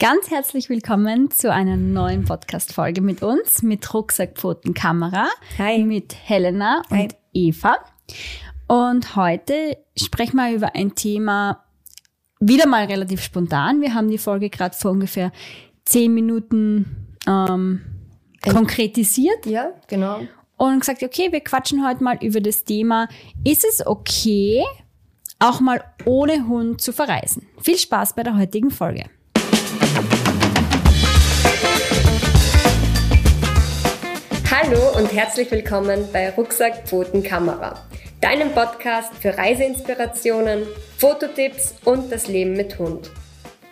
Ganz herzlich willkommen zu einer neuen Podcast-Folge mit uns, mit Rucksackpfotenkamera, Hi. mit Helena und Hi. Eva. Und heute sprechen wir über ein Thema, wieder mal relativ spontan. Wir haben die Folge gerade vor ungefähr zehn Minuten ähm, konkretisiert Ja, genau. und gesagt, okay, wir quatschen heute mal über das Thema, ist es okay, auch mal ohne Hund zu verreisen? Viel Spaß bei der heutigen Folge. Hallo und herzlich willkommen bei Rucksack Pfoten Kamera, deinem Podcast für Reiseinspirationen, Fototipps und das Leben mit Hund.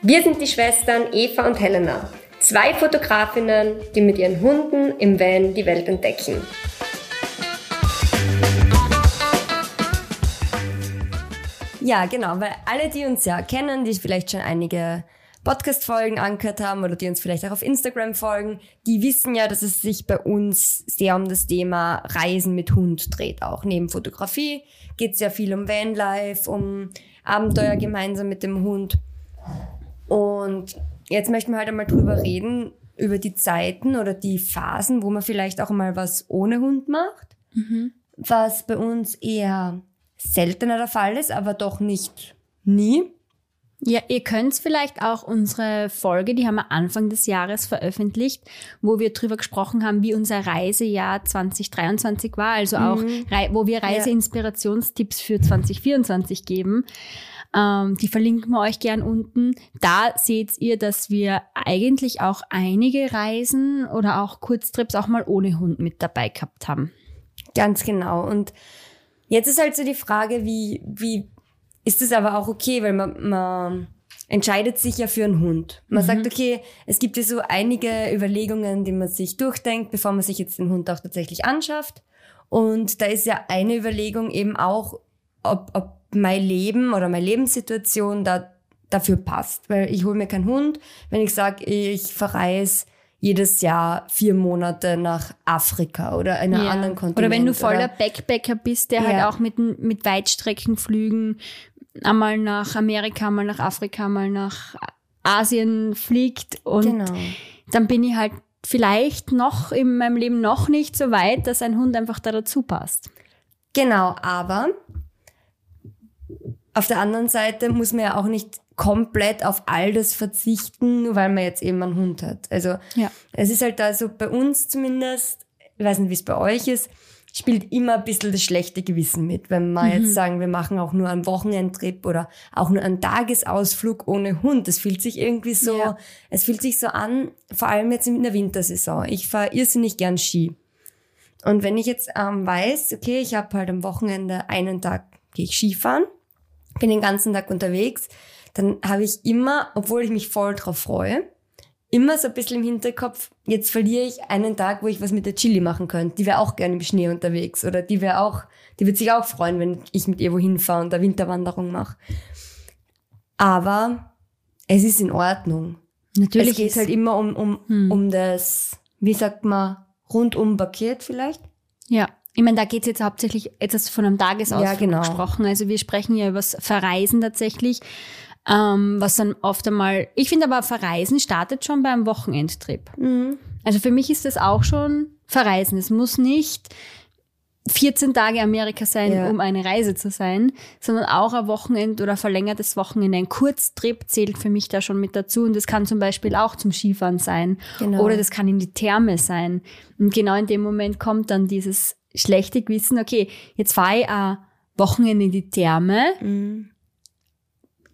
Wir sind die Schwestern Eva und Helena, zwei Fotografinnen, die mit ihren Hunden im Van die Welt entdecken. Ja, genau, weil alle, die uns ja kennen, die vielleicht schon einige Podcast-Folgen angehört haben oder die uns vielleicht auch auf Instagram folgen, die wissen ja, dass es sich bei uns sehr um das Thema Reisen mit Hund dreht. Auch neben Fotografie geht es ja viel um Vanlife, um Abenteuer gemeinsam mit dem Hund. Und jetzt möchten wir halt einmal drüber reden, über die Zeiten oder die Phasen, wo man vielleicht auch mal was ohne Hund macht. Was bei uns eher seltener der Fall ist, aber doch nicht nie. Ja, ihr könnt vielleicht auch unsere Folge, die haben wir Anfang des Jahres veröffentlicht, wo wir drüber gesprochen haben, wie unser Reisejahr 2023 war, also auch, Rei- wo wir Reiseinspirationstipps für 2024 geben. Ähm, die verlinken wir euch gern unten. Da seht ihr, dass wir eigentlich auch einige Reisen oder auch Kurztrips auch mal ohne Hund mit dabei gehabt haben. Ganz genau. Und jetzt ist halt so die Frage, wie, wie ist es aber auch okay, weil man, man entscheidet sich ja für einen Hund. Man sagt, okay, es gibt ja so einige Überlegungen, die man sich durchdenkt, bevor man sich jetzt den Hund auch tatsächlich anschafft. Und da ist ja eine Überlegung eben auch, ob, ob mein Leben oder meine Lebenssituation da dafür passt. Weil ich hole mir keinen Hund, wenn ich sage, ich verreise jedes Jahr vier Monate nach Afrika oder einer Ja. anderen Kontinent. Oder wenn du voller oder- Backpacker bist, der Ja. halt auch mit, mit Weitstreckenflügen einmal nach Amerika, mal nach Afrika, mal nach Asien fliegt und Genau. dann bin ich halt vielleicht noch in meinem Leben noch nicht so weit, dass ein Hund einfach da dazu passt. Genau, aber auf der anderen Seite muss man ja auch nicht komplett auf all das verzichten, nur weil man jetzt eben einen Hund hat. Also Ja. es ist halt da so bei uns zumindest, ich weiß nicht, wie es bei euch ist, spielt immer ein bisschen das schlechte Gewissen mit. Wenn wir jetzt sagen, wir machen auch nur einen Wochenendtrip oder auch nur einen Tagesausflug ohne Hund. Das fühlt sich irgendwie so, Ja. es fühlt sich so an, vor allem jetzt in der Wintersaison. Ich fahre irrsinnig gern Ski. Und wenn ich jetzt ähm, weiß, okay, ich habe halt am Wochenende einen Tag, gehe ich Skifahren, bin den ganzen Tag unterwegs, dann habe ich immer, obwohl ich mich voll drauf freue, immer so ein bisschen im Hinterkopf, jetzt verliere ich einen Tag, wo ich was mit der Chili machen könnte. Die wäre auch gerne im Schnee unterwegs oder die wäre auch, die wird sich auch freuen, wenn ich mit ihr wohin fahre und eine Winterwanderung mache. Aber es ist in Ordnung. Natürlich es geht halt immer um, um, um das, wie sagt man, rundum Paket vielleicht. Ja. Ich meine, da jetzt hauptsächlich, jetzt hast du von einem Tagesausflug Ja, genau. gesprochen. Also wir sprechen ja über das Verreisen tatsächlich, ähm, was dann oft einmal, ich finde aber Verreisen startet schon beim Wochenendtrip. Mhm. Also für mich ist das auch schon Verreisen. Es muss nicht 14 Tage Amerika sein, Ja. um eine Reise zu sein, sondern auch ein Wochenend oder verlängertes Wochenende. Ein Kurztrip zählt für mich da schon mit dazu. Und das kann zum Beispiel auch zum Skifahren sein. Genau. Oder das kann in die Therme sein. Und genau in dem Moment kommt dann dieses schlechte Gewissen, okay, jetzt fahre ich ein Wochenende in die Therme. Mhm.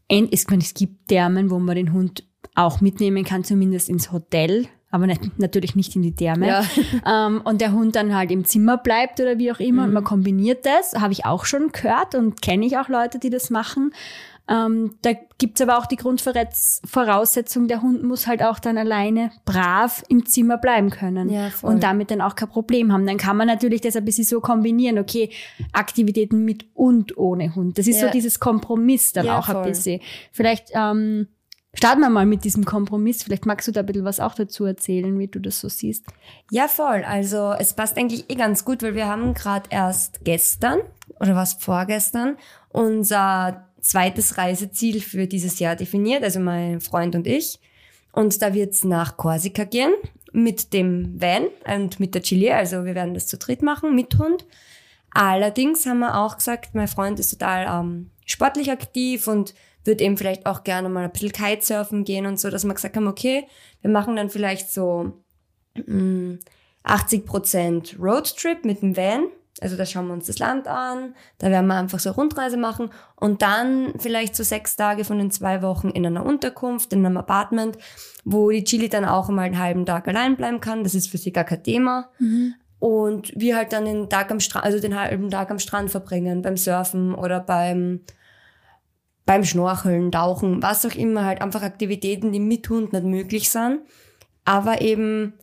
Ich meine, es gibt Thermen, wo man den Hund auch mitnehmen kann, zumindest ins Hotel, aber nicht, natürlich nicht in die Therme. Ja. Ähm, und der Hund dann halt im Zimmer bleibt oder wie auch immer. Und man kombiniert das, habe ich auch schon gehört und kenne ich auch Leute, die das machen. Ähm, da gibt's aber auch die Grundvoraussetzung, der Hund muss halt auch dann alleine brav im Zimmer bleiben können Ja, und damit dann auch kein Problem haben. Dann kann man natürlich das ein bisschen so kombinieren, okay, Aktivitäten mit und ohne Hund. Das ist Ja. so dieses Kompromiss dann Ja, auch ein voll. bisschen. Vielleicht ähm, starten wir mal mit diesem Kompromiss. Vielleicht magst du da ein bisschen was auch dazu erzählen, wie du das so siehst. Ja, voll. Also es passt eigentlich eh ganz gut, weil wir haben gerade erst gestern oder was vorgestern unser zweites Reiseziel für dieses Jahr definiert, also mein Freund und ich. Und da wird's nach Korsika gehen mit dem Van und mit der Chili. Also wir werden das zu dritt machen mit Hund. Allerdings haben wir auch gesagt, mein Freund ist total ähm, sportlich aktiv und wird eben vielleicht auch gerne mal ein bisschen Kitesurfen gehen und so, dass wir gesagt haben, okay, wir machen dann vielleicht so mh, mm, 80% Roadtrip mit dem Van. Also da schauen wir uns das Land an, da werden wir einfach so eine Rundreise machen und dann vielleicht so sechs Tage von den zwei Wochen in einer Unterkunft, in einem Apartment, wo die Chili dann auch mal einen halben Tag allein bleiben kann. Das ist für sie gar kein Thema. Mhm. Und wir halt dann den Tag am Strand, also den halben Tag am Strand verbringen, beim Surfen oder beim, beim Schnorcheln, Tauchen, was auch immer, halt einfach Aktivitäten, die mit Hund nicht möglich sind, aber eben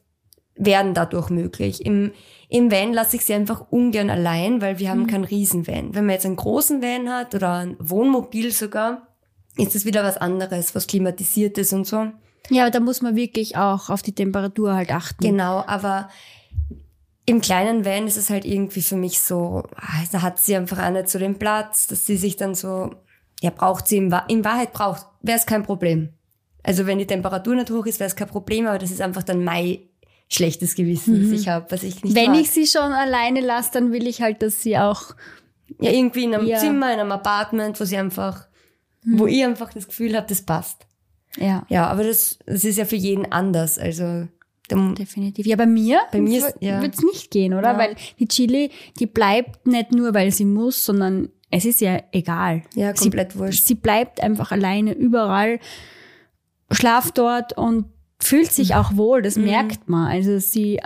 werden dadurch möglich. Im, im Van lasse ich sie einfach ungern allein, weil wir haben mhm. keinen Riesenvan. Wenn man jetzt einen großen Van hat oder ein Wohnmobil sogar, ist das wieder was anderes, was klimatisiert ist und so. Ja, aber da muss man wirklich auch auf die Temperatur halt achten. Genau, aber im kleinen Van ist es halt irgendwie für mich so, ah, da hat sie einfach auch nicht so den Platz, dass sie sich dann so, ja, braucht sie, in, in Wahrheit braucht, wäre es kein Problem. Also wenn die Temperatur nicht hoch ist, wäre es kein Problem, aber das ist einfach dann mein schlechtes Gewissen, mhm. das ich habe, was ich nicht Wenn mag. ich sie schon alleine lasse, dann will ich halt, dass sie auch ja irgendwie in einem ja. Zimmer, in einem Apartment, wo sie einfach, mhm. wo ich einfach das Gefühl habe, das passt. Ja. Ja, aber das, das ist ja für jeden anders. Also Definitiv. Ja, bei mir, bei mir ja. wird es nicht gehen, oder? Ja. Weil die Chili, die bleibt nicht nur, weil sie muss, sondern es ist ja egal. Ja, komplett sie, wurscht. Sie bleibt einfach alleine überall, schlaft dort und fühlt sich auch wohl, das mhm. merkt man. Also sie,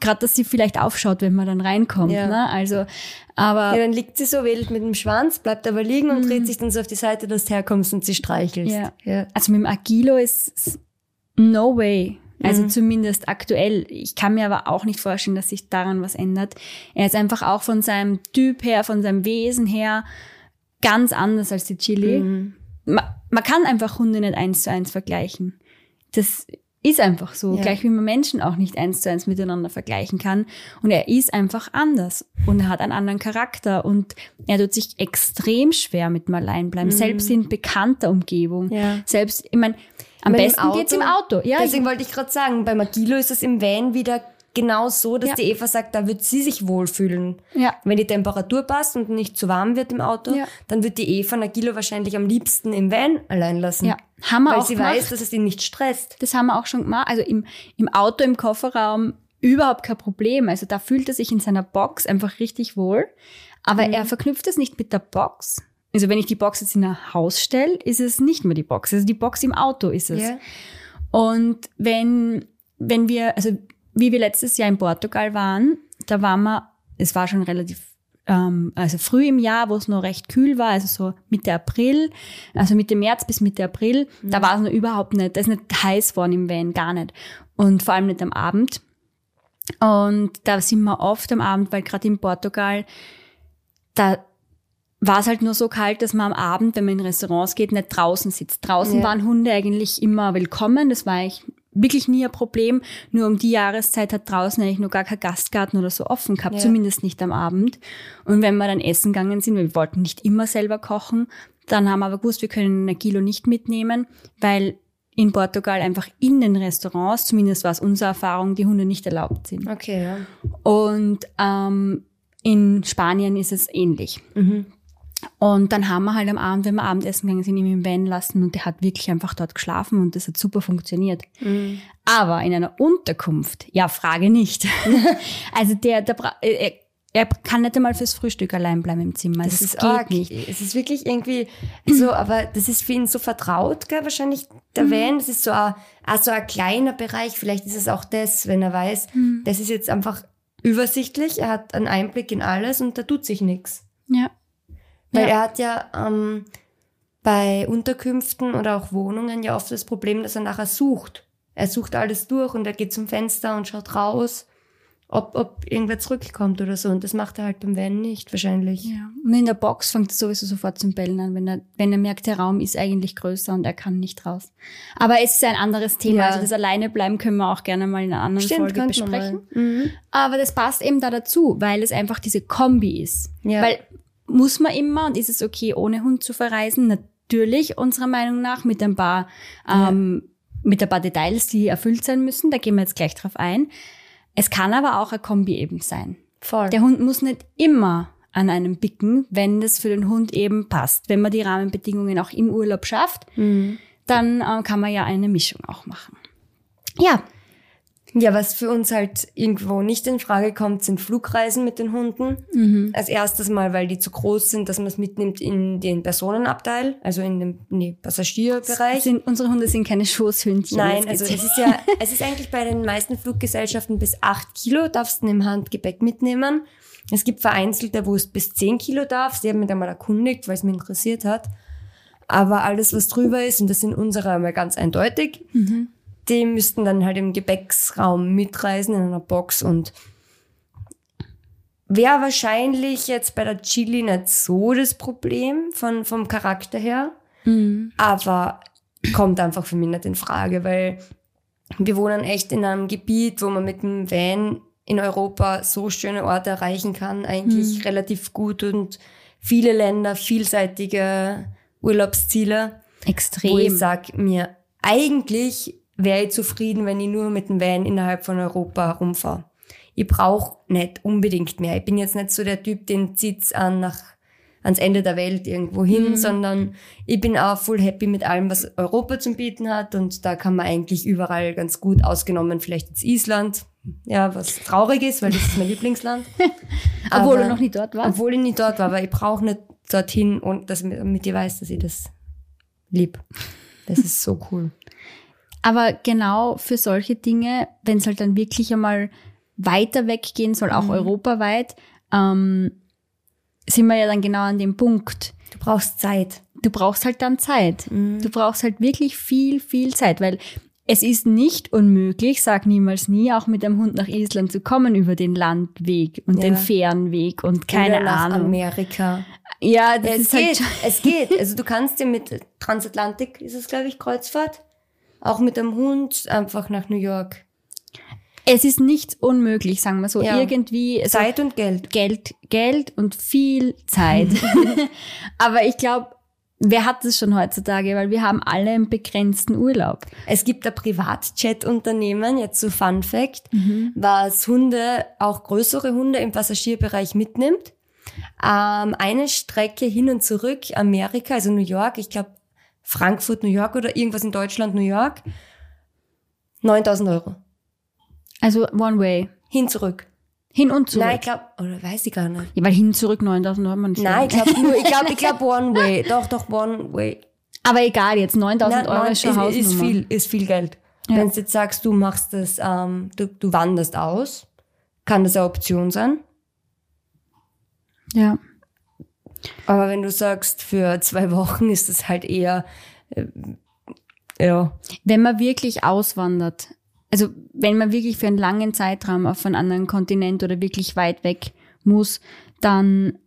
gerade dass sie vielleicht aufschaut, wenn man dann reinkommt. Ja. Ne? Also, aber ja, dann liegt sie so wild mit dem Schwanz, bleibt aber liegen und mhm. dreht sich dann so auf die Seite, dass du herkommst und sie streichelst. Ja. ja. Also mit dem Agilo ist no way. Also mhm. zumindest aktuell. Ich kann mir aber auch nicht vorstellen, dass sich daran was ändert. Er ist einfach auch von seinem Typ her, von seinem Wesen her ganz anders als die Chili. Mhm. Man, man kann einfach Hunde nicht eins zu eins vergleichen. Das ist einfach so, ja. gleich wie man Menschen auch nicht eins zu eins miteinander vergleichen kann. Und er ist einfach anders und er hat einen anderen Charakter und er tut sich extrem schwer mit dem Alleinbleiben, mhm. selbst in bekannter Umgebung. Ja. Selbst, ich meine, am besten Auto, geht's im Auto. Ja, deswegen wollte ich gerade sagen, bei Magilo ist es im Van wieder genau so, dass ja. die Eva sagt, da wird sie sich wohlfühlen. Ja. Wenn die Temperatur passt und nicht zu warm wird im Auto, ja. dann wird die Eva Nagilo wahrscheinlich am liebsten im Van allein lassen. Ja. Haben wir weil auch sie gemacht. weiß, dass es ihn nicht stresst. Das haben wir auch schon gemacht. Also im, im Auto, im Kofferraum überhaupt kein Problem. Also da fühlt er sich in seiner Box einfach richtig wohl. Aber mhm. er verknüpft es nicht mit der Box. Also wenn ich die Box jetzt in ein Haus stelle, ist es nicht mehr die Box. Also die Box im Auto ist es. Yeah. Und wenn, wenn wir, also wie wir letztes Jahr in Portugal waren, da waren wir, es war schon relativ ähm, also früh im Jahr, wo es noch recht kühl war, also so Mitte April, also Mitte März bis Mitte April, mhm. da war es noch überhaupt nicht, da ist nicht heiß worden im Van, gar nicht. Und vor allem nicht am Abend. Und da sind wir oft am Abend, weil gerade in Portugal, da war es halt nur so kalt, dass man am Abend, wenn man in Restaurants geht, nicht draußen sitzt. Draußen ja. waren Hunde eigentlich immer willkommen. Das war eigentlich wirklich nie ein Problem. Nur um die Jahreszeit hat draußen eigentlich nur gar kein Gastgarten oder so offen gehabt, ja. zumindest nicht am Abend. Und wenn wir dann essen gegangen sind, wir wollten nicht immer selber kochen, dann haben wir aber gewusst, wir können ein Kilo nicht mitnehmen, weil in Portugal einfach in den Restaurants, zumindest war es unsere Erfahrung, die Hunde nicht erlaubt sind. Okay, ja. Und ähm, in Spanien ist es ähnlich. Mhm. Und dann haben wir halt am Abend, wenn wir Abendessen gegangen sind, ihn im Van lassen und der hat wirklich einfach dort geschlafen und das hat super funktioniert. Mhm. Aber in einer Unterkunft, ja, frage nicht. also der, der er, er kann nicht einmal fürs Frühstück allein bleiben im Zimmer. Das, das ist geht arg. nicht. Es ist wirklich irgendwie so, aber das ist für ihn so vertraut, gell, wahrscheinlich der mhm. Van. Das ist so ein, so ein kleiner Bereich. Vielleicht ist es auch das, wenn er weiß, mhm. das ist jetzt einfach übersichtlich. Er hat einen Einblick in alles und da tut sich nichts. Ja. Weil ja. er hat ja ähm, bei Unterkünften oder auch Wohnungen ja oft das Problem, dass er nachher sucht. Er sucht alles durch und er geht zum Fenster und schaut raus, ob, ob irgendwer zurückkommt oder so. Und das macht er halt beim Van nicht, wahrscheinlich. Ja. Und in der Box fängt er sowieso sofort zum Bellen an, wenn er, wenn er merkt, der Raum ist eigentlich größer und er kann nicht raus. Aber es ist ein anderes Thema. Ja. Also das alleine bleiben können wir auch gerne mal in einer anderen Stimmt, Folge besprechen. Mhm. Aber das passt eben da dazu, weil es einfach diese Kombi ist. Ja. Weil muss man immer und ist es okay, ohne Hund zu verreisen? Natürlich, unserer Meinung nach, mit ein paar ähm, mit ein paar Details, die erfüllt sein müssen. Da gehen wir jetzt gleich drauf ein. Es kann aber auch ein Kombi eben sein. Voll. Der Hund muss nicht immer an einem bicken, wenn das für den Hund eben passt. Wenn man die Rahmenbedingungen auch im Urlaub schafft, Mhm. dann äh, kann man ja eine Mischung auch machen. Ja, Ja, was für uns halt irgendwo nicht in Frage kommt, sind Flugreisen mit den Hunden. Mhm. Als erstes mal, weil die zu groß sind, dass man es mitnimmt in den Personenabteil, also in den nee, Passagierbereich. sind, unsere Hunde sind keine Schoßhündchen. Nein, also es ist ja, es ist eigentlich bei den meisten Fluggesellschaften bis acht Kilo darfst du im Handgepäck mitnehmen. Es gibt vereinzelte, wo es bis zehn Kilo darfst. Die haben mich da mal erkundigt, weil es mich interessiert hat. Aber alles, was drüber ist, und das sind unsere einmal ganz eindeutig, die müssten dann halt im Gepäcksraum mitreisen in einer Box und wäre wahrscheinlich jetzt bei der Chili nicht so das Problem von, vom Charakter her. Mhm. Aber kommt einfach für mich nicht in Frage, weil wir wohnen echt in einem Gebiet, wo man mit dem Van in Europa so schöne Orte erreichen kann, eigentlich relativ gut und viele Länder, vielseitige Urlaubsziele, wo ich Extrem. sag mir, eigentlich wäre ich zufrieden, wenn ich nur mit dem Van innerhalb von Europa herumfahre. Ich brauche nicht unbedingt mehr. Ich bin jetzt nicht so der Typ, den zieht's an nach ans Ende der Welt irgendwo hin, sondern ich bin auch full happy mit allem, was Europa zum bieten hat und da kann man eigentlich überall ganz gut ausgenommen, vielleicht jetzt Island, ja, was traurig ist, weil das ist mein Lieblingsland. Obwohl Aber- du noch nie dort warst. Obwohl ich nicht dort war, weil ich brauche nicht dorthin und dass, damit ihr weiß, dass ich das lieb. Das ist so cool. Aber genau für solche Dinge, wenn es halt dann wirklich einmal weiter weggehen soll, auch europaweit, ähm, sind wir ja dann genau an dem Punkt. Du brauchst Zeit. Du brauchst halt dann Zeit. Du brauchst halt wirklich viel, viel Zeit, weil es ist nicht unmöglich, sag niemals nie, auch mit dem Hund nach Island zu kommen über den Landweg und Ja. den Fährenweg und keine Oder nach Ahnung. Amerika. Ja, das Ja, es ist halt geht, es geht. Also du kannst dir mit Transatlantik, ist es glaube ich, Kreuzfahrt, auch mit dem Hund einfach nach New York. Es ist nicht unmöglich, sagen wir so. Ja. Irgendwie also Zeit und Geld. Geld, Geld und viel Zeit. Aber ich glaube, wer hat das schon heutzutage? Weil wir haben alle einen begrenzten Urlaub. Es gibt ein Privatjet-Unternehmen, jetzt so Fun Fact, was Hunde, auch größere Hunde im Passagierbereich mitnimmt. Ähm, eine Strecke hin und zurück, Amerika, also New York, ich glaube Frankfurt, New York oder irgendwas in Deutschland, New York, 9000 Euro. Also One Way. Hin zurück. Hin und zurück. Nein, ich glaube, oder weiß ich gar nicht. ja, weil hin zurück 9000 Euro. man nicht Nein, ich glaube nur, ich glaube, ich glaube One Way. Doch, doch, One Way. Aber egal, jetzt 9000 Nein, Euro nein, ist schon ist, ist viel, ist viel Geld. Ja. Wenn du jetzt sagst, du machst das, ähm, du, du wanderst aus, kann das eine Option sein. Ja. Aber wenn du sagst, für zwei Wochen ist das halt eher, äh, ja, Wenn man wirklich auswandert, also wenn man wirklich für einen langen Zeitraum auf einen anderen Kontinent oder wirklich weit weg muss, dann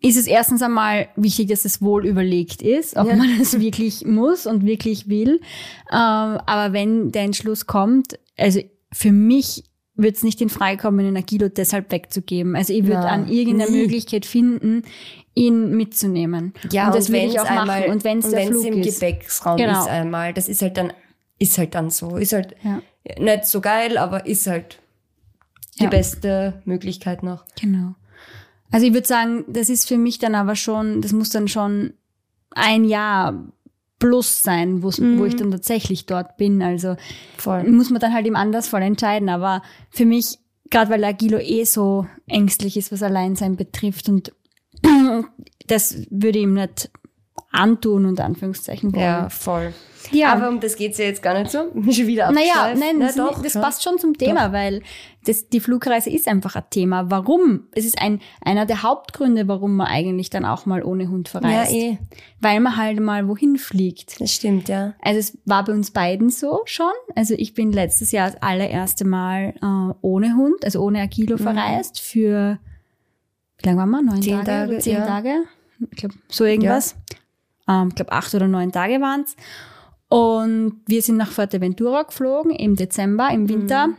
ist es erstens einmal wichtig, dass es wohl überlegt ist, ob Ja. man es wirklich muss und wirklich will. Ähm, aber wenn der Entschluss kommt, also für mich wird es nicht in Frage kommen, den Agilo deshalb wegzugeben. Also ich würde an irgendeiner nie. Möglichkeit finden, ihn mitzunehmen. ja, und das würde ich auch machen. und wenn es im ist. Gepäcksraum Genau. ist einmal, das ist halt dann, ist halt dann so, ist halt Ja. nicht so geil, aber ist halt die Ja. beste Möglichkeit noch. Genau. Also ich würde sagen, das ist für mich dann aber schon, das muss dann schon ein Jahr plus sein, wo's- wo ich dann tatsächlich dort bin. Also Voll. muss man dann halt im Andersfall entscheiden. Aber für mich, gerade weil Agilo eh so ängstlich ist, was Alleinsein betrifft und das würde ihm nicht antun, unter Anführungszeichen. wollen. Ja, voll. Ja. Aber um das geht's ja jetzt gar nicht so. Schon wieder Naja, nein, Na das, doch, das passt schon zum Thema, weil das, die Flugreise ist einfach ein Thema. Warum? Es ist ein, einer der Hauptgründe, warum man eigentlich dann auch mal ohne Hund Ja, verreist. eh. Weil man halt mal wohin fliegt. Das stimmt, ja. Also es war bei uns beiden so schon. Also ich bin letztes Jahr das allererste Mal äh, ohne Hund, also ohne Agilo verreist für, wie lange waren wir? Neun Mhm. Zehn Tage, Tage, zehn ja. Tage? Ich glaube, so irgendwas. Ähm, ich glaube, acht oder neun Tage waren's. Und wir sind nach Fuerteventura geflogen im Dezember, im Winter. Mhm.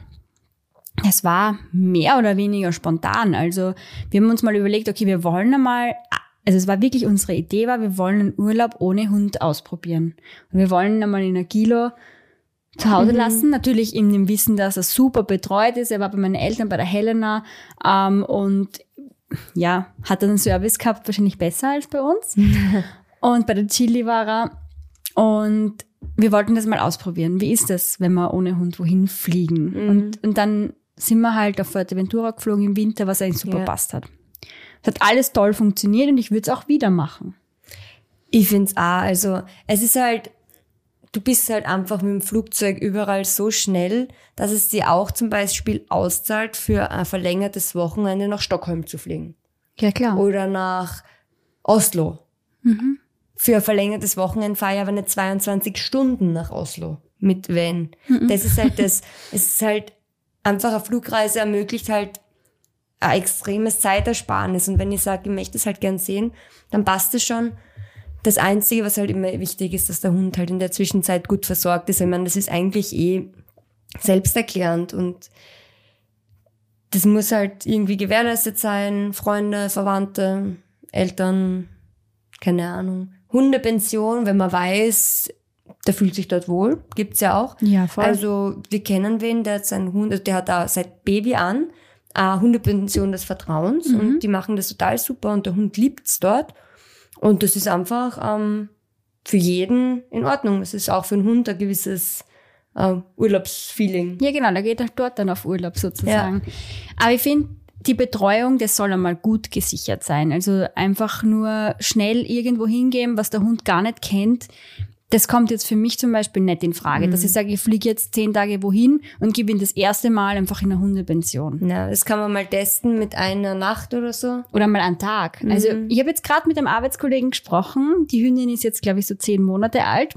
Es war mehr oder weniger spontan. Also wir haben uns mal überlegt, okay, wir wollen einmal also es war wirklich unsere Idee war, wir wollen einen Urlaub ohne Hund ausprobieren. Und wir wollen einmal in Agilo zu Hause mhm. lassen. Natürlich in dem Wissen, dass er super betreut ist. Er war bei meinen Eltern, bei der Helena ähm, und ja, hat er einen Service gehabt, wahrscheinlich besser als bei uns. und bei der Chili war er. Und wir wollten das mal ausprobieren. Wie ist das, wenn wir ohne Hund wohin fliegen? Mhm. Und, und dann sind wir halt auf Fuerteventura geflogen im Winter, was eigentlich super ja. passt hat. Es hat alles toll funktioniert und ich würde es auch wieder machen. Ich finde es auch. Also es ist halt, du bist halt einfach mit dem Flugzeug überall so schnell, dass es dir auch zum Beispiel auszahlt, für ein verlängertes Wochenende nach Stockholm zu fliegen. Ja, klar. Oder nach Oslo. Mhm. Für ein verlängertes Wochenende fahre ich aber nicht 22 Stunden nach Oslo mit Van. Mhm. Das ist halt das, es ist halt einfach eine Flugreise ermöglicht halt ein extremes Zeitersparnis. Und wenn ich sage, ich möchte es halt gern sehen, dann passt es schon. Das Einzige, was halt immer wichtig ist, dass der Hund halt in der Zwischenzeit gut versorgt ist. Ich meine, das ist eigentlich eh selbsterklärend und das muss halt irgendwie gewährleistet sein. Freunde, Verwandte, Eltern, keine Ahnung. Hundepension, wenn man weiß, der fühlt sich dort wohl, gibt's ja auch. Ja, voll. Also wir kennen wen, der hat seinen Hund, also der hat da seit Baby an eine Hundepension des Vertrauens mhm. und die machen das total super und der Hund liebt's dort. Und das ist einfach ähm, für jeden in Ordnung. Es ist auch für einen Hund ein gewisses äh, Urlaubsfeeling. Ja, genau, der geht halt dort dann auf Urlaub sozusagen. Ja. Aber ich finde, die Betreuung, das soll einmal gut gesichert sein. Also einfach nur schnell irgendwo hingehen, was der Hund gar nicht kennt, das kommt jetzt für mich zum Beispiel nicht in Frage, mhm. dass ich sage, ich fliege jetzt zehn Tage wohin und gebe ihn das erste Mal einfach in eine Hundepension. Ja, das kann man mal testen mit einer Nacht oder so. Oder mal einen Tag. Mhm. Also ich habe jetzt gerade mit einem Arbeitskollegen gesprochen. Die Hündin ist jetzt, glaube ich, so zehn Monate alt.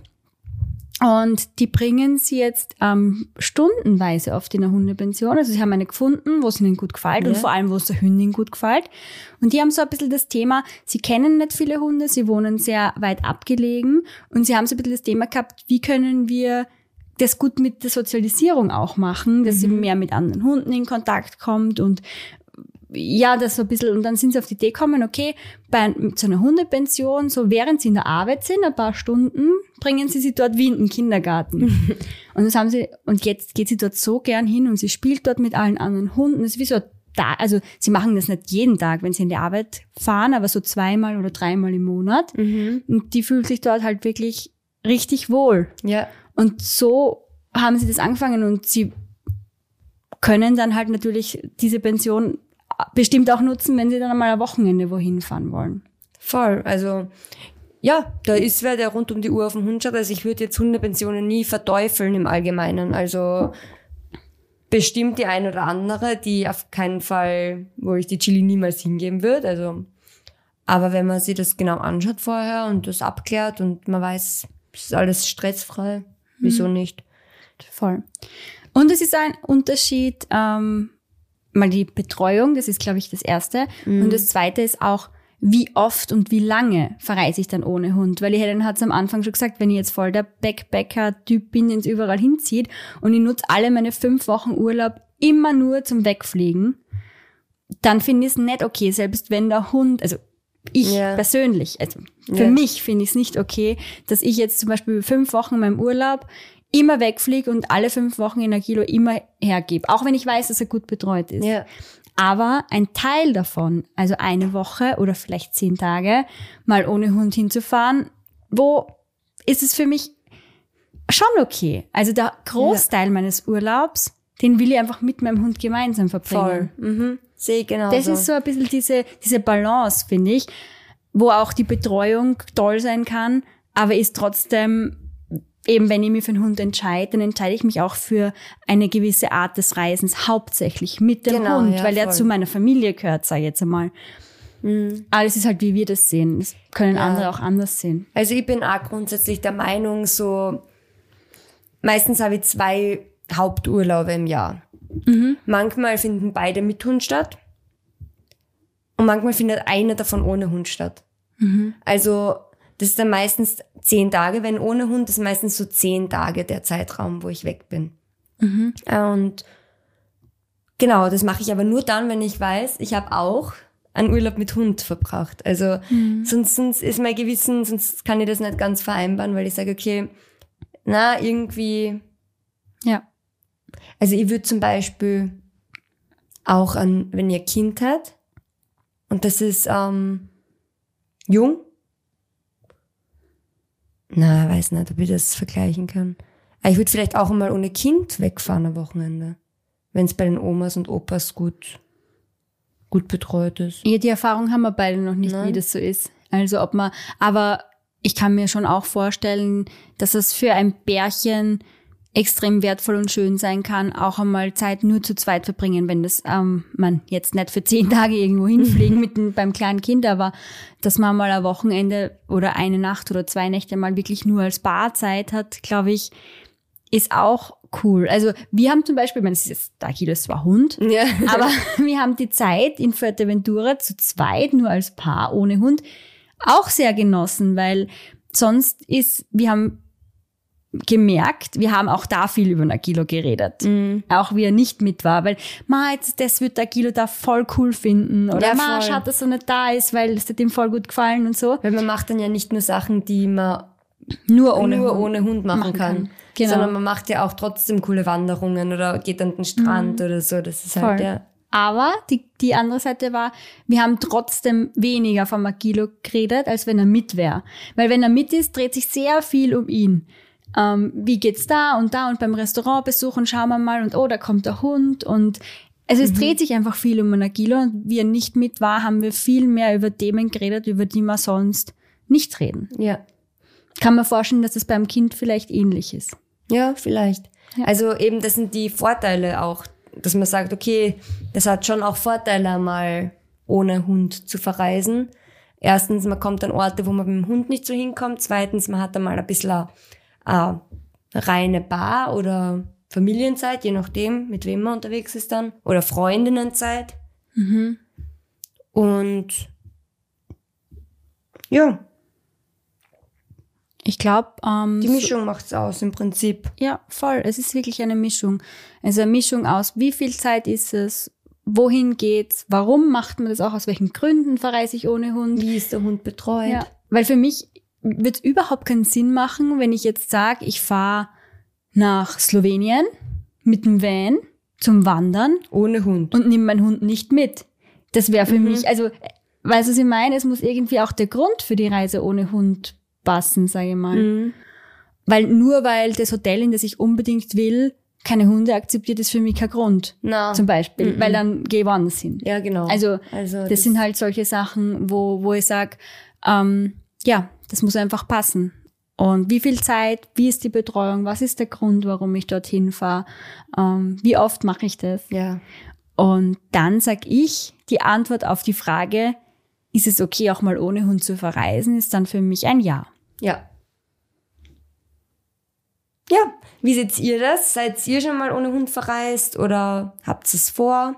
Und die bringen sie jetzt ähm, stundenweise oft in eine Hundepension. Also sie haben eine gefunden, wo es ihnen gut gefällt ja. und vor allem, wo es der Hündin gut gefällt. Und die haben so ein bisschen das Thema, sie kennen nicht viele Hunde, sie wohnen sehr weit abgelegen und sie haben so ein bisschen das Thema gehabt, wie können wir das gut mit der Sozialisierung auch machen, dass mhm. sie mehr mit anderen Hunden in Kontakt kommt und ja, das so ein bisschen, und dann sind sie auf die Idee gekommen, okay, bei zu einer Hundepension, so während sie in der Arbeit sind, ein paar Stunden, bringen sie sie dort wie in den Kindergarten. und das haben sie, und jetzt geht sie dort so gern hin und sie spielt dort mit allen anderen Hunden. Das ist wie so da, also sie machen das nicht jeden Tag, wenn sie in die Arbeit fahren, aber so zweimal oder dreimal im Monat. Mhm. Und die fühlt sich dort halt wirklich richtig wohl. Ja. Und so haben sie das angefangen und sie können dann halt natürlich diese Pension bestimmt auch nutzen, wenn sie dann einmal ein Wochenende wohin fahren wollen. Voll. Also ja, da ist wer, der rund um die Uhr auf den Hund schaut. Also ich würde jetzt Hundepensionen nie verteufeln im Allgemeinen. Also bestimmt die ein oder andere, die auf keinen Fall, wo ich die Chili niemals hingeben würde. Also, aber wenn man sich das genau anschaut vorher und das abklärt und man weiß, es ist alles stressfrei, wieso mhm. nicht? Voll. Und es ist ein Unterschied, ähm, mal die Betreuung, das ist, glaube ich, das Erste. Mhm. Und das Zweite ist auch, wie oft und wie lange verreise ich dann ohne Hund? Weil die Helen hat es am Anfang schon gesagt, wenn ich jetzt voll der Backpacker-Typ bin, den es überall hinzieht und ich nutze alle meine fünf Wochen Urlaub immer nur zum Wegfliegen, dann finde ich es nicht okay, selbst wenn der Hund, also ich yeah. persönlich, also für yeah. mich finde ich es nicht okay, dass ich jetzt zum Beispiel fünf Wochen in meinem Urlaub immer wegfliege und alle fünf Wochen in Agilo immer hergebe, auch wenn ich weiß, dass er gut betreut ist. Ja. Aber ein Teil davon, also eine Woche oder vielleicht zehn Tage, mal ohne Hund hinzufahren, wo ist es für mich schon okay. Also der Großteil ja. meines Urlaubs, den will ich einfach mit meinem Hund gemeinsam verbringen. Voll. Mhm. Sehe genau. Das ist so ein bisschen diese, diese Balance, finde ich, wo auch die Betreuung toll sein kann, aber ist trotzdem eben wenn ich mich für einen Hund entscheide, dann entscheide ich mich auch für eine gewisse Art des Reisens, hauptsächlich mit dem genau, Hund, ja, weil voll. er zu meiner Familie gehört, sage ich jetzt einmal. Mhm. Aber es ist halt, wie wir das sehen. Das können ja. andere auch anders sehen. Also ich bin auch grundsätzlich der Meinung, so meistens habe ich zwei Haupturlaube im Jahr. Mhm. Manchmal finden beide mit Hund statt und manchmal findet einer davon ohne Hund statt. Mhm. Also das ist dann meistens zehn Tage, wenn ohne Hund, ist meistens so zehn Tage der Zeitraum, wo ich weg bin. Mhm. Und genau, das mache ich aber nur dann, wenn ich weiß, ich habe auch einen Urlaub mit Hund verbracht. Also mhm. sonst, sonst ist mein Gewissen, sonst kann ich das nicht ganz vereinbaren, weil ich sage, okay, na, irgendwie. Ja. Also ich würde zum Beispiel auch an, wenn ihr Kind hat und das ist ähm, jung. Na, weiß nicht, ob ich das vergleichen kann. Aber ich würde vielleicht auch mal ohne Kind wegfahren am Wochenende, wenn es bei den Omas und Opas gut gut betreut ist. Ja, die Erfahrung haben wir beide noch nicht, Nein. wie das so ist. Also ob man, aber ich kann mir schon auch vorstellen, dass es für ein Bärchen extrem wertvoll und schön sein kann, auch einmal Zeit nur zu zweit verbringen, wenn das ähm, man jetzt nicht für zehn Tage irgendwo hinfliegen mit dem, beim kleinen Kind, aber dass man mal ein Wochenende oder eine Nacht oder zwei Nächte mal wirklich nur als Barzeit hat, glaube ich, ist auch cool. Also wir haben zum Beispiel, ich meine, das ist jetzt Daki, das war Hund, ja. aber wir haben die Zeit in Fuerteventura zu zweit, nur als Paar ohne Hund, auch sehr genossen, weil sonst ist, wir haben gemerkt, wir haben auch da viel über Nagilo geredet. Mhm. Auch wie er nicht mit war, weil, ma, jetzt, das wird Nagilo da voll cool finden. Oder ja, ma, schade, dass er nicht da ist, weil es hat ihm voll gut gefallen und so. Weil man macht dann ja nicht nur Sachen, die man nur ohne, nur Hund, ohne Hund machen, machen kann. kann. Genau. Sondern man macht ja auch trotzdem coole Wanderungen oder geht an den Strand mhm. oder so. Das ist halt Voll. halt ja. Aber die, die andere Seite war, wir haben trotzdem weniger von Magilo geredet, als wenn er mit wäre. Weil wenn er mit ist, dreht sich sehr viel um ihn. Ähm, wie geht's da und da und beim Restaurant besuchen, schauen wir mal und oh, da kommt der Hund und also es mhm. dreht sich einfach viel um Nagilo und wie er nicht mit war, haben wir viel mehr über Themen geredet, über die wir sonst nicht reden. Ja. Kann man vorstellen, dass es beim Kind vielleicht ähnlich ist. Ja, vielleicht. Ja. Also eben, das sind die Vorteile auch, dass man sagt, okay, das hat schon auch Vorteile, mal ohne Hund zu verreisen. Erstens, man kommt an Orte, wo man mit dem Hund nicht so hinkommt. Zweitens, man hat einmal ein bisschen eine reine Bar oder Familienzeit, je nachdem, mit wem man unterwegs ist dann. Oder Freundinnenzeit. Mhm. Und ja, ich glaube. Ähm, die Mischung so, macht's aus im Prinzip. Ja, voll. Es ist wirklich eine Mischung. Also eine Mischung aus, wie viel Zeit ist es, wohin geht's, warum macht man das auch, aus welchen Gründen verreise ich ohne Hund. Wie ist der Hund betreut? Ja, weil für mich wird es überhaupt keinen Sinn machen, wenn ich jetzt sage, ich fahre nach Slowenien mit dem Van zum Wandern. Ohne Hund. Und nehme meinen Hund nicht mit. Das wäre für mhm. mich, also, weißt du, was ich meine? Es muss irgendwie auch der Grund für die Reise ohne Hund passen, sage ich mal. Mhm. Weil nur weil das Hotel, in das ich unbedingt will, keine Hunde akzeptiert, ist für mich kein Grund. No. Zum Beispiel. Mhm. Weil dann gehe ich woanders hin. Ja, genau. Also, also das, das, sind halt solche Sachen, wo, wo ich sag, ähm, ja, das muss einfach passen. Und wie viel Zeit, wie ist die Betreuung, was ist der Grund, warum ich dorthin fahre, ähm, wie oft mache ich das? Ja. Und dann sag ich die Antwort auf die Frage, ist es okay, auch mal ohne Hund zu verreisen, ist dann für mich ein Ja. Ja. Ja, wie seht ihr das? Seid ihr schon mal ohne Hund verreist oder habt es vor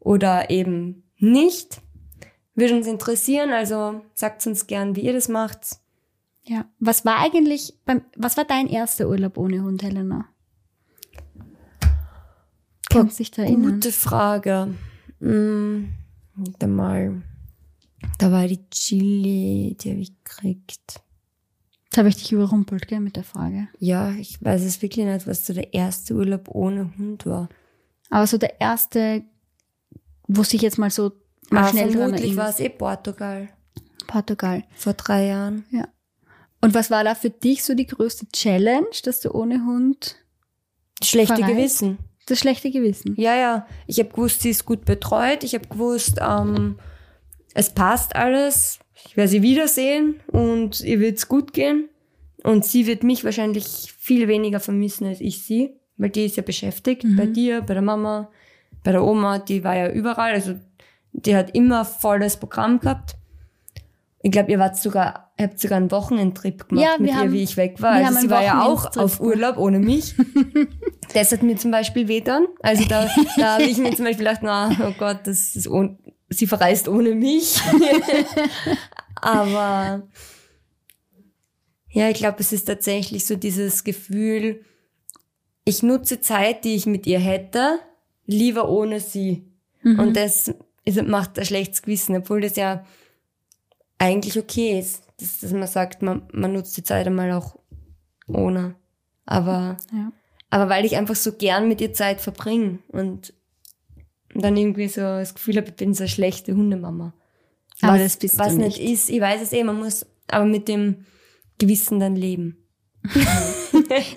oder eben nicht? Würde uns interessieren, also sagt uns gern, wie ihr das macht. Ja, was war eigentlich beim, was war dein erster Urlaub ohne Hund, Helena? Kannst dich da erinnern? Gute Frage. Hm, mal. Da war die Chili, die habe ich gekriegt. Jetzt habe ich dich überrumpelt, gell, mit der Frage. Ja, ich weiß es wirklich nicht, was so der erste Urlaub ohne Hund war. Aber so der erste, wo sich jetzt mal so mal ah, schnell vermutlich war es eh Portugal. Portugal. Vor drei Jahren. Ja. Und was war da für dich so die größte Challenge, dass du ohne Hund Schlechte verreist? Gewissen. Das schlechte Gewissen. Ja, ja. Ich habe gewusst, sie ist gut betreut. Ich habe gewusst, ähm, es passt alles ich werde sie wiedersehen und ihr wird's gut gehen. Und sie wird mich wahrscheinlich viel weniger vermissen als ich sie, weil die ist ja beschäftigt. Mhm. Bei dir, bei der Mama, bei der Oma, die war ja überall. Also die hat immer volles Programm gehabt. Ich glaube, ihr wart sogar, ihr habt sogar einen Wochenendtrip gemacht ja, mit ihr, haben, wie ich weg war. Also sie war ja auch auf Urlaub ohne mich. das hat mir zum Beispiel wehtan. Also da, da habe ich mir zum Beispiel gedacht, na, oh Gott, das ist un sie verreist ohne mich. Aber ja, ich glaube, es ist tatsächlich so dieses Gefühl, ich nutze Zeit, die ich mit ihr hätte, lieber ohne sie. Mhm. Und das es macht ein schlechtes Gewissen, obwohl das ja eigentlich okay ist, dass, dass man sagt, man, man nutzt die Zeit einmal auch ohne. Aber, ja. aber weil ich einfach so gern mit ihr Zeit verbringe und dann irgendwie so das Gefühl habe, ich bin so eine schlechte Hundemama. Aber was, das bist was du nicht. nicht ist, ich weiß es eh, man muss aber mit dem Gewissen dann leben.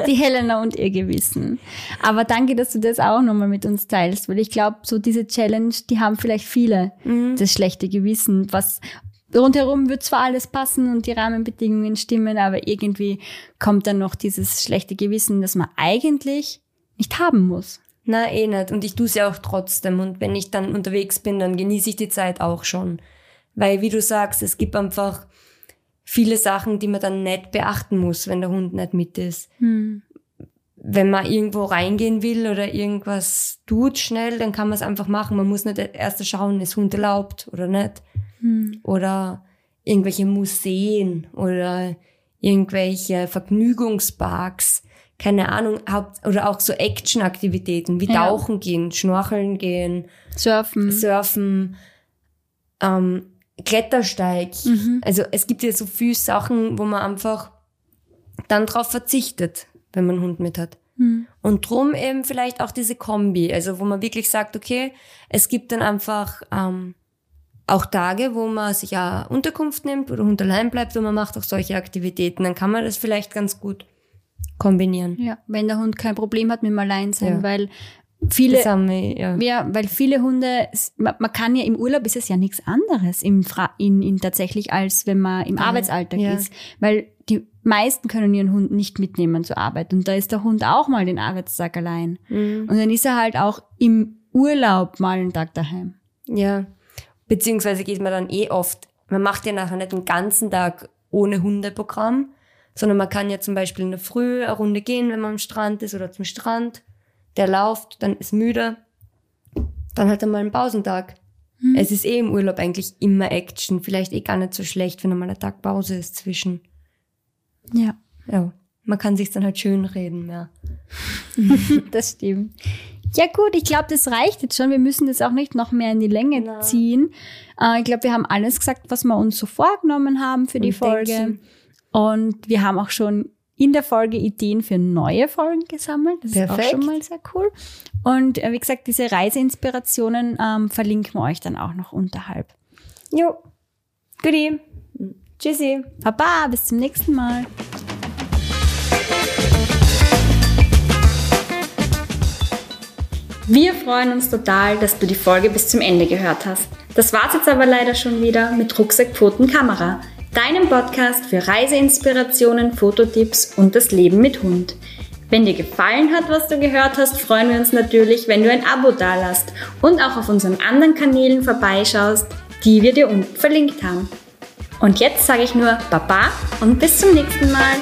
die Helena und ihr Gewissen. Aber danke, dass du das auch nochmal mit uns teilst, weil ich glaube, so diese Challenge, die haben vielleicht viele, mhm. das schlechte Gewissen, was rundherum wird zwar alles passen und die Rahmenbedingungen stimmen, aber irgendwie kommt dann noch dieses schlechte Gewissen, das man eigentlich nicht haben muss. Na, eh nicht. Und ich tue es ja auch trotzdem. Und wenn ich dann unterwegs bin, dann genieße ich die Zeit auch schon. Weil, wie du sagst, es gibt einfach viele Sachen, die man dann nicht beachten muss, wenn der Hund nicht mit ist. Hm. Wenn man irgendwo reingehen will oder irgendwas tut schnell, dann kann man es einfach machen. Man muss nicht erst schauen, ist Hund erlaubt oder nicht. Hm. Oder irgendwelche Museen oder irgendwelche Vergnügungsparks. Keine Ahnung, oder auch so Action-Aktivitäten wie ja. Tauchen gehen, Schnorcheln gehen, Surfen. Surfen. Ähm, Klettersteig. Mhm. Also es gibt ja so viele Sachen, wo man einfach dann drauf verzichtet, wenn man einen Hund mit hat. Mhm. Und drum eben vielleicht auch diese Kombi, also wo man wirklich sagt, okay, es gibt dann einfach ähm, auch Tage, wo man sich ja Unterkunft nimmt oder Hund allein bleibt und man macht auch solche Aktivitäten. Dann kann man das vielleicht ganz gut kombinieren. Ja, wenn der Hund kein Problem hat mit dem Alleinsein, ja. weil viele, wir, ja. ja. weil viele Hunde, man, man, kann ja im Urlaub ist es ja nichts anderes im in, in tatsächlich als wenn man im ja. Arbeitsalltag ist, weil meisten können ihren Hund nicht mitnehmen zur Arbeit und da ist der Hund auch mal den Arbeitstag allein mhm. und dann ist er halt auch im Urlaub mal einen Tag daheim. Ja, beziehungsweise geht man dann eh oft, man macht ja nachher nicht den ganzen Tag ohne Hundeprogramm, sondern man kann ja zum Beispiel in der Früh eine Runde gehen, wenn man am Strand ist oder zum Strand der lauft, dann ist müde, dann hat er mal einen Pausentag. Hm. Es ist eh im Urlaub eigentlich immer Action. Vielleicht eh gar nicht so schlecht, wenn einmal ein Tag Pause ist zwischen. Ja. Ja. Man kann sich dann halt schön reden, ja. das stimmt. Ja gut, ich glaube, das reicht jetzt schon. Wir müssen das auch nicht noch mehr in die Länge Na. ziehen. Äh, ich glaube, wir haben alles gesagt, was wir uns so vorgenommen haben für Und die Folge. Und wir haben auch schon in der Folge Ideen für neue Folgen gesammelt. Das Perfekt. ist auch schon mal sehr cool. Und äh, wie gesagt, diese Reiseinspirationen ähm, verlinken wir euch dann auch noch unterhalb. Jo. Goodie. Tschüssi. Baba, bis zum nächsten Mal. Wir freuen uns total, dass du die Folge bis zum Ende gehört hast. Das war's jetzt aber leider schon wieder mit Rucksack, Pfoten, Kamera deinem Podcast für Reiseinspirationen, Fototipps und das Leben mit Hund. Wenn dir gefallen hat, was du gehört hast, freuen wir uns natürlich, wenn du ein Abo dalasst und auch auf unseren anderen Kanälen vorbeischaust, die wir dir unten verlinkt haben. Und jetzt sage ich nur Baba und bis zum nächsten Mal.